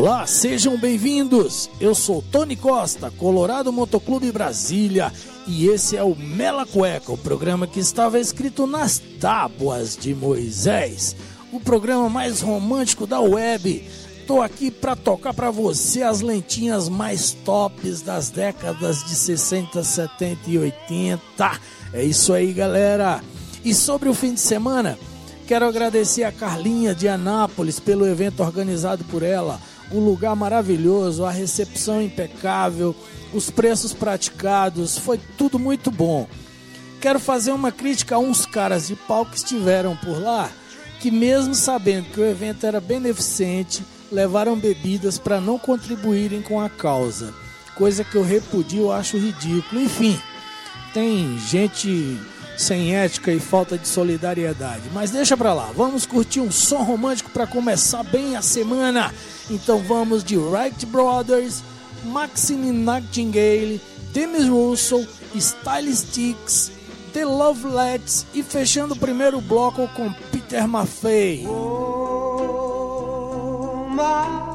Olá, sejam bem-vindos. Eu sou Tony Costa, Colorado Motoclube Brasília, e esse é o Mela Cueca, o programa que estava escrito nas tábuas de Moisés, o programa mais romântico da web. Tô aqui para tocar para você as lentinhas mais tops das décadas de 60, 70 e 80. É isso aí, galera. E sobre o fim de semana, quero agradecer a Carlinha de Anápolis pelo evento organizado por ela um lugar maravilhoso, a recepção impecável, os preços praticados, foi tudo muito bom. Quero fazer uma crítica a uns caras de pau que estiveram por lá, que mesmo sabendo que o evento era beneficente, levaram bebidas para não contribuírem com a causa. Coisa que eu repudio, acho ridículo. Enfim, tem gente sem ética e falta de solidariedade. Mas deixa pra lá, vamos curtir um som romântico para começar bem a semana. Então vamos de Wright Brothers, Maxine Nightingale, Demis Russell, Stylistics, The Lovelets e fechando o primeiro bloco com Peter Maffei. Oh, my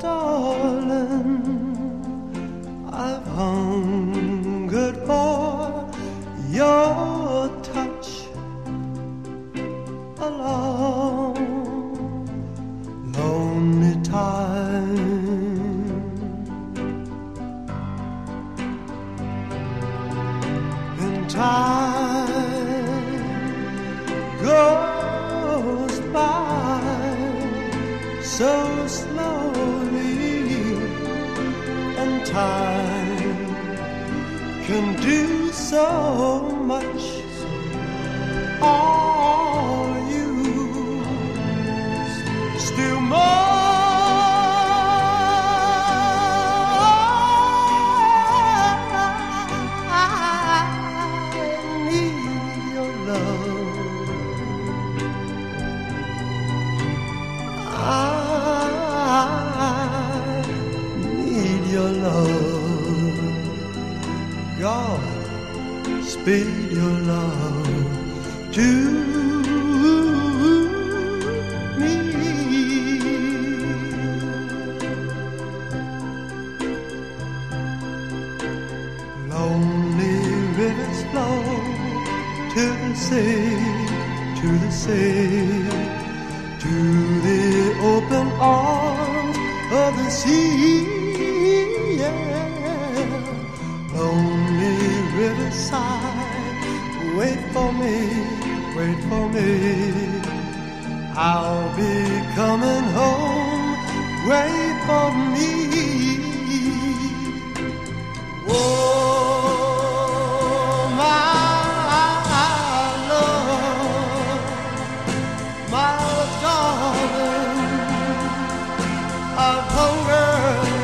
darling. home. over.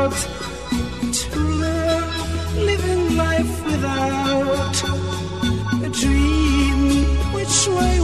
out to live, living life without a dream. Which way?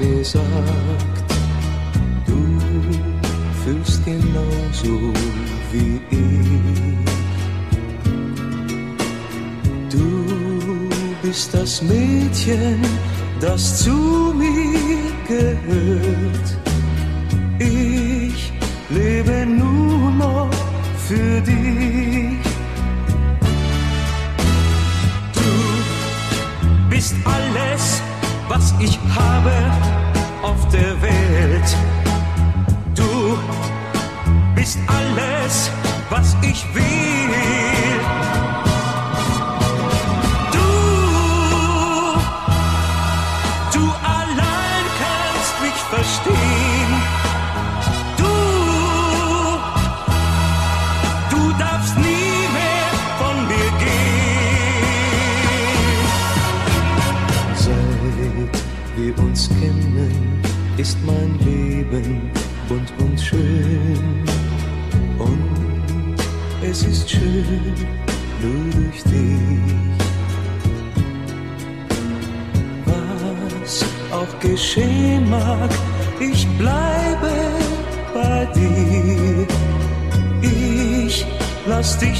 Mir sagt, du fühlst genauso wie ich. Du bist das Mädchen, das zu mir gehört.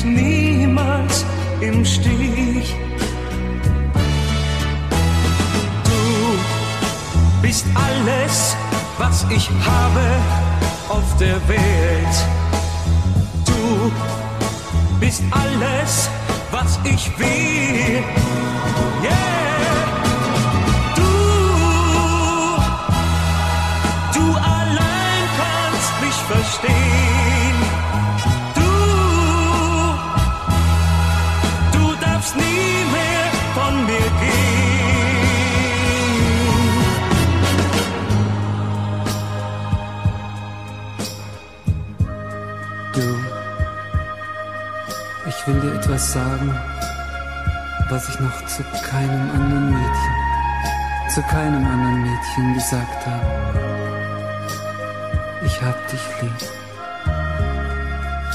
Dich niemals im Stich. bist alles, was ich habe auf der Welt. Sagen, was ich noch zu keinem anderen Mädchen, zu keinem anderen Mädchen gesagt habe. Ich hab dich lieb.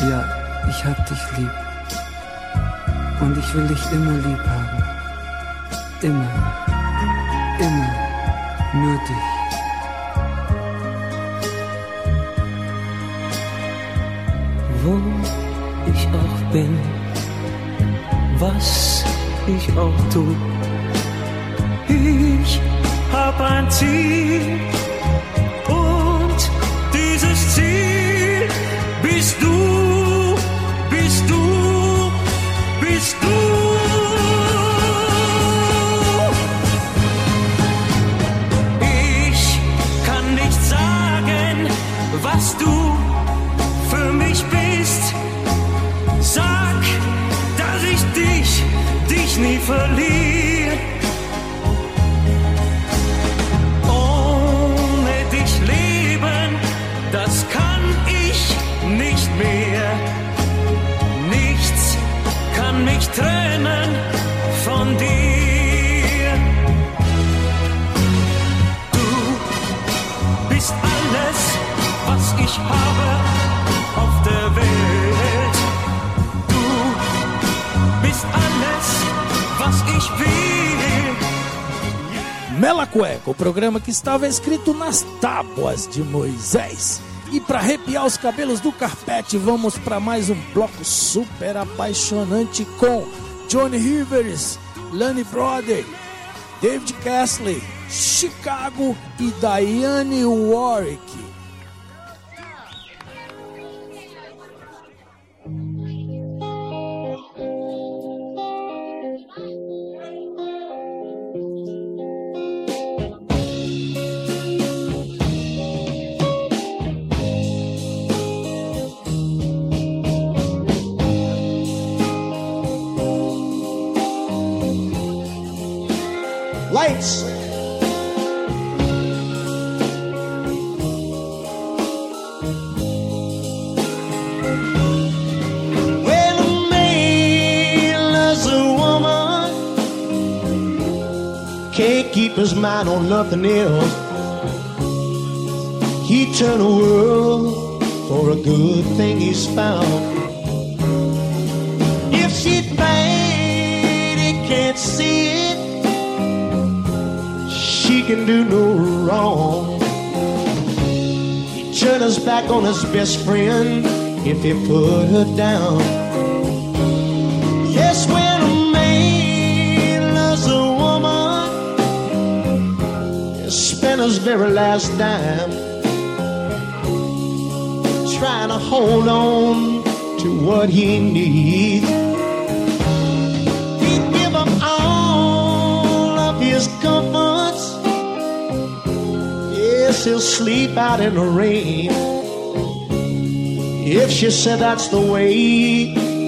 Ja, ich hab dich lieb. Und ich will dich immer lieb haben. Immer. Immer. Nur dich. Wo ich auch bin was ich auch tu. Ich hab ein Ziel bist alles, was ich will. Mela Cueca, o programa que estava escrito nas tábuas de Moisés. E para arrepiar os cabelos do carpete, vamos para mais um bloco super apaixonante com Johnny Rivers, Lani Brother, David Castley, Chicago e Diane Warwick. his mind on nothing else. He'd turn world for a good thing he's found. If she's bad, he can't see it. She can do no wrong. He'd turn his back on his best friend if he put her down. Yes, when his very last dime, trying to hold on to what he needs. He'd give up all of his comforts. Yes, he'll sleep out in the rain. If she said that's the way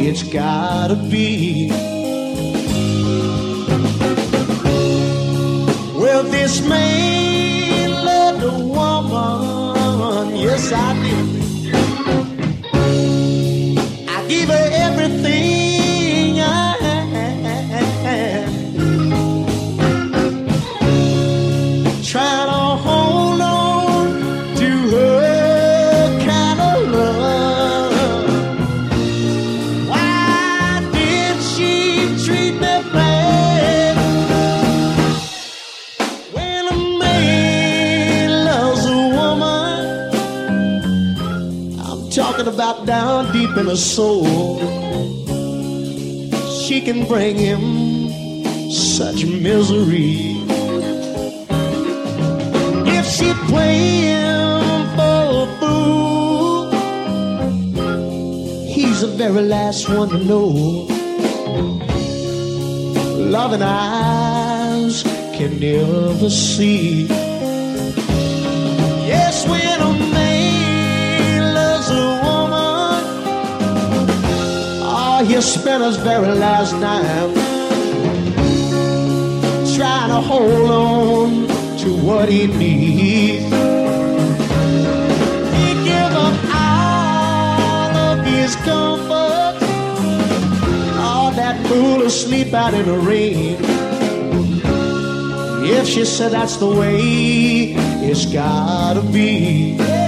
it's gotta be. Well, this man. sabe? down deep in her soul. She can bring him such misery. If she play him for a fool, he's the very last one to know. Loving eyes can never see. Yes, we're you spent his very last night trying to hold on to what he needs. He gave up all of his comfort, all that fool asleep out in the rain. If she said that's the way it's gotta be.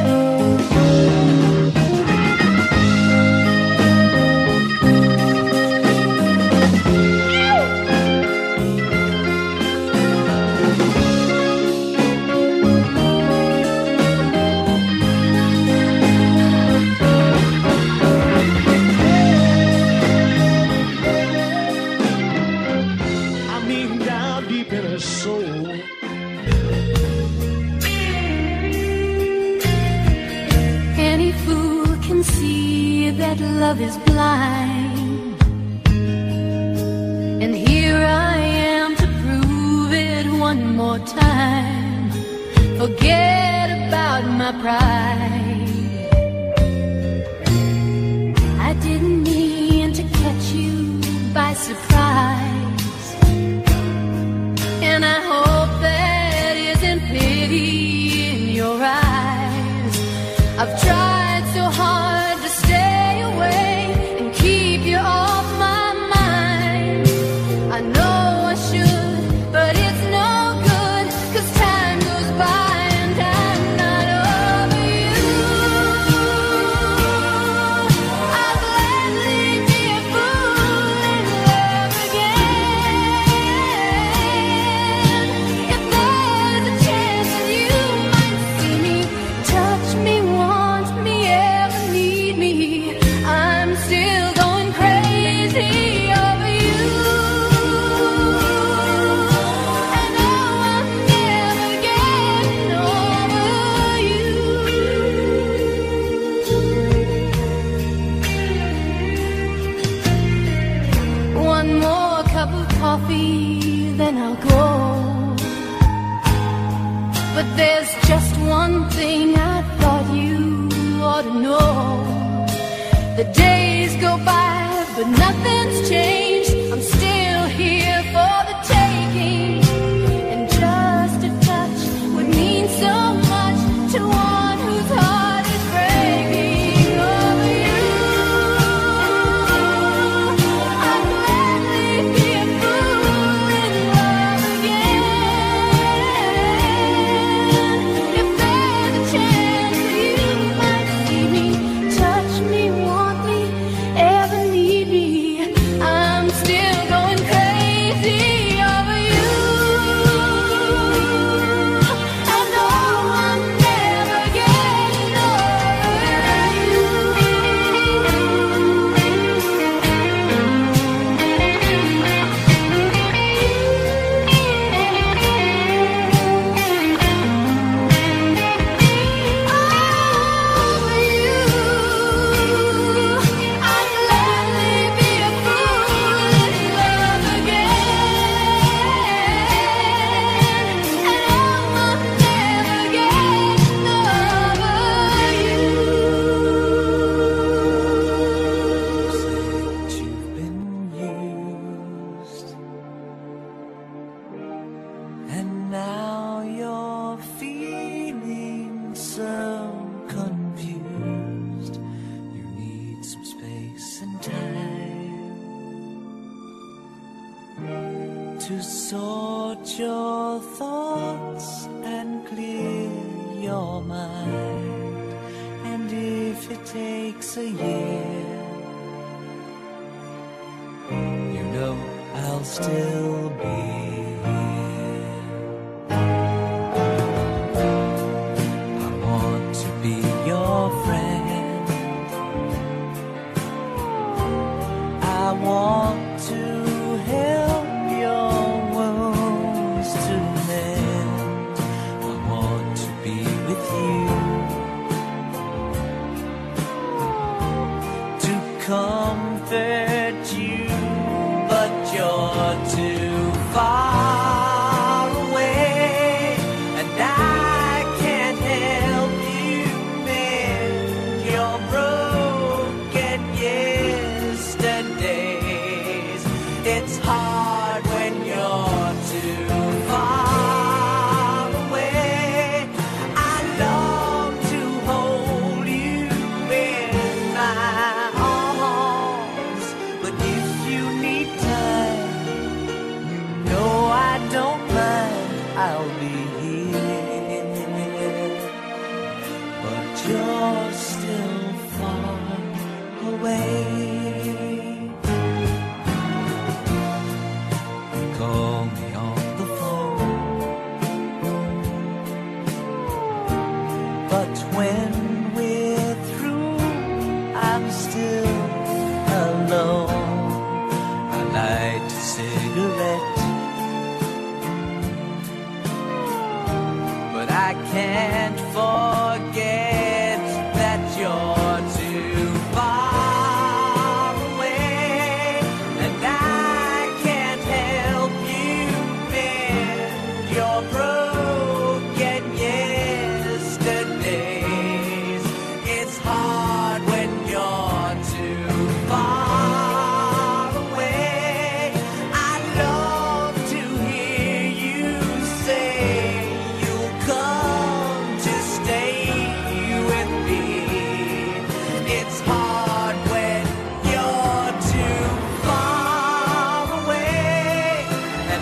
me.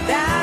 down.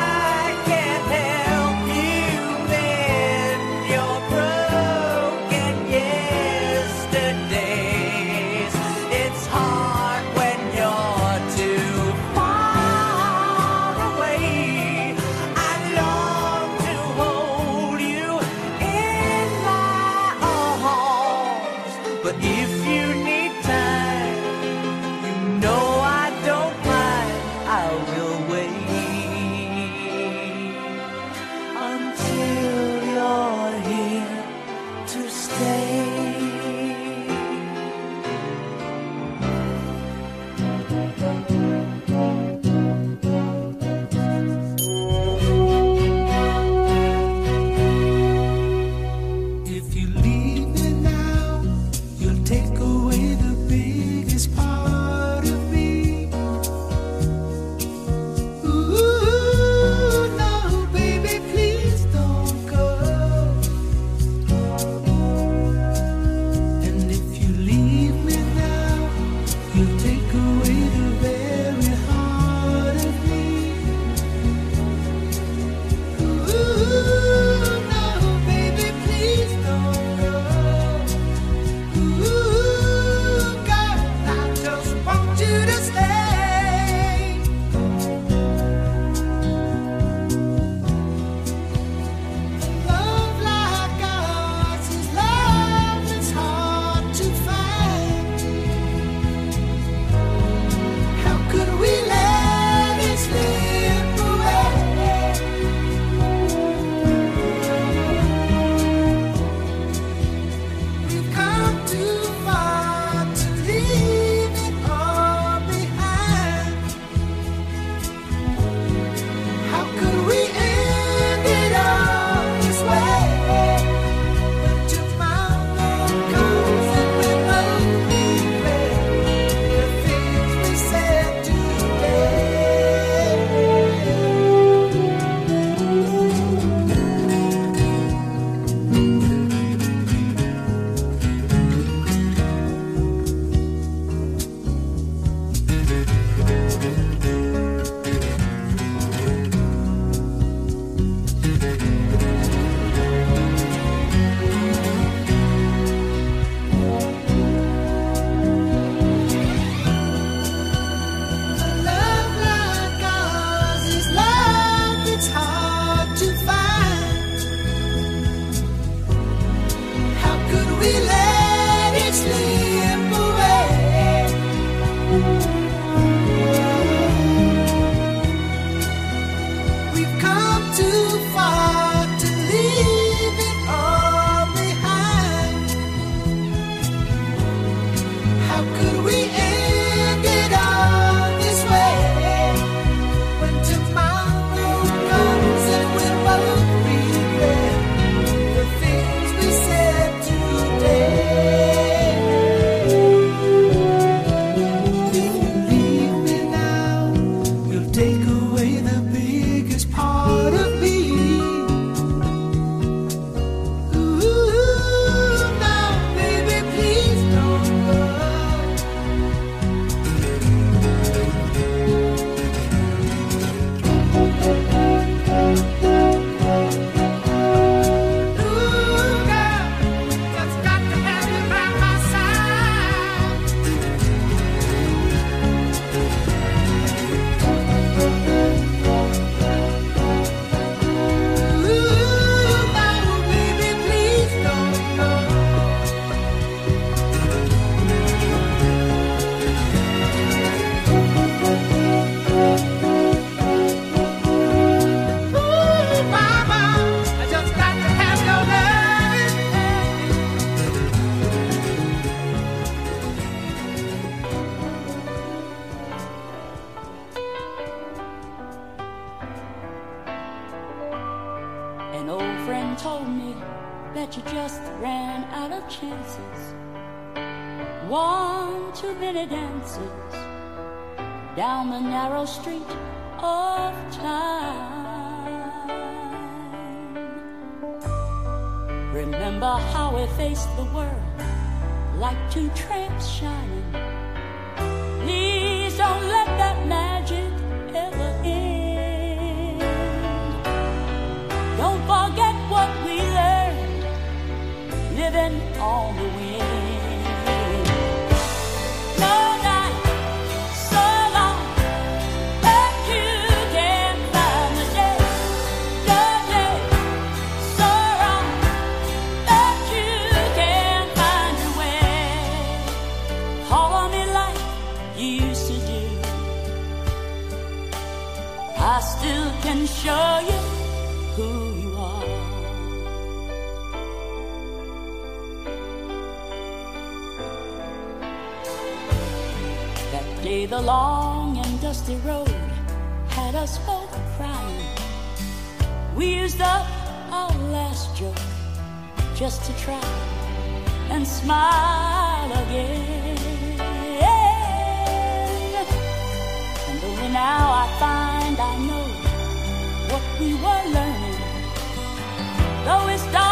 shine. smile again. And though now I find I know what we were learning, though it's dark.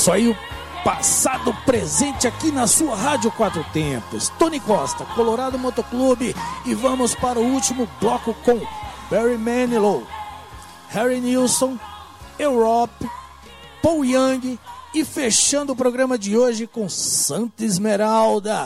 isso aí, o passado presente aqui na sua Rádio Quatro Tempos. Tony Costa, Colorado Motoclube. E vamos para o último bloco com Barry Manilow, Harry Nilsson, Europe, Paul Young. E fechando o programa de hoje com Santa Esmeralda.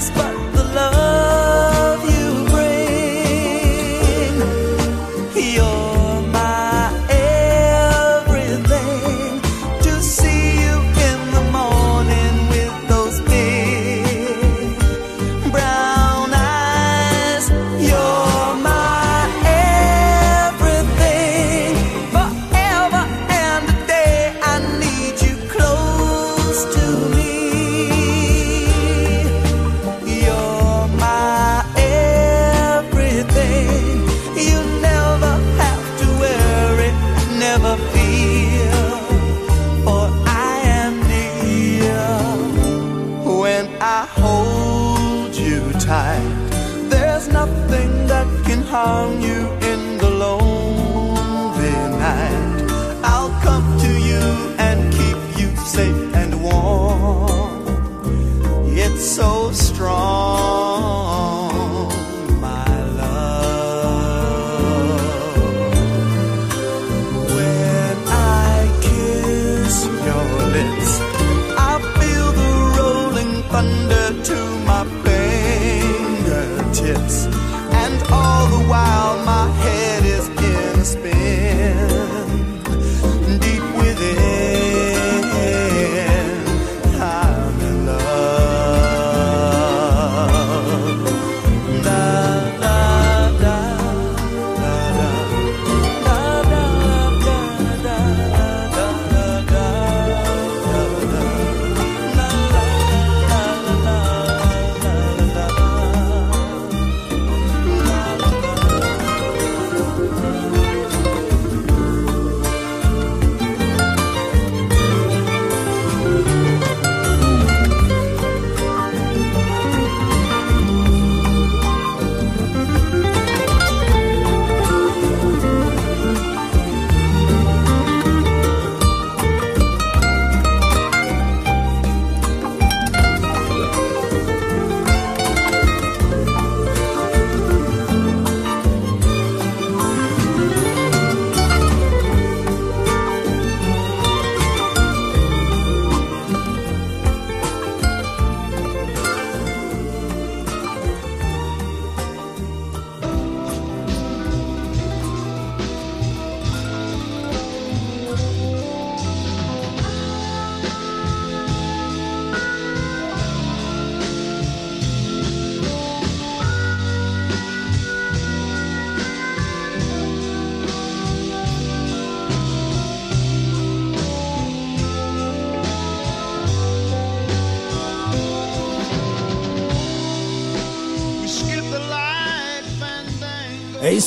this.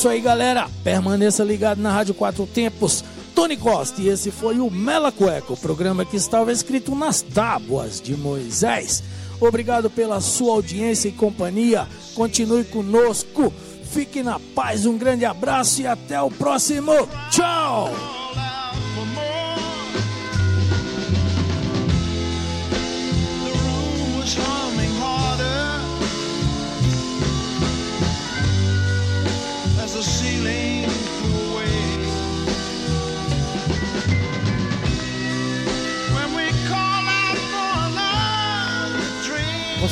isso aí, galera. Permaneça ligado na Rádio Quatro Tempos. Tony Costa e esse foi o Mela Cueco, o programa que estava escrito nas tábuas de Moisés. Obrigado pela sua audiência e companhia. Continue conosco. Fique na paz, um grande abraço e até o próximo. Tchau!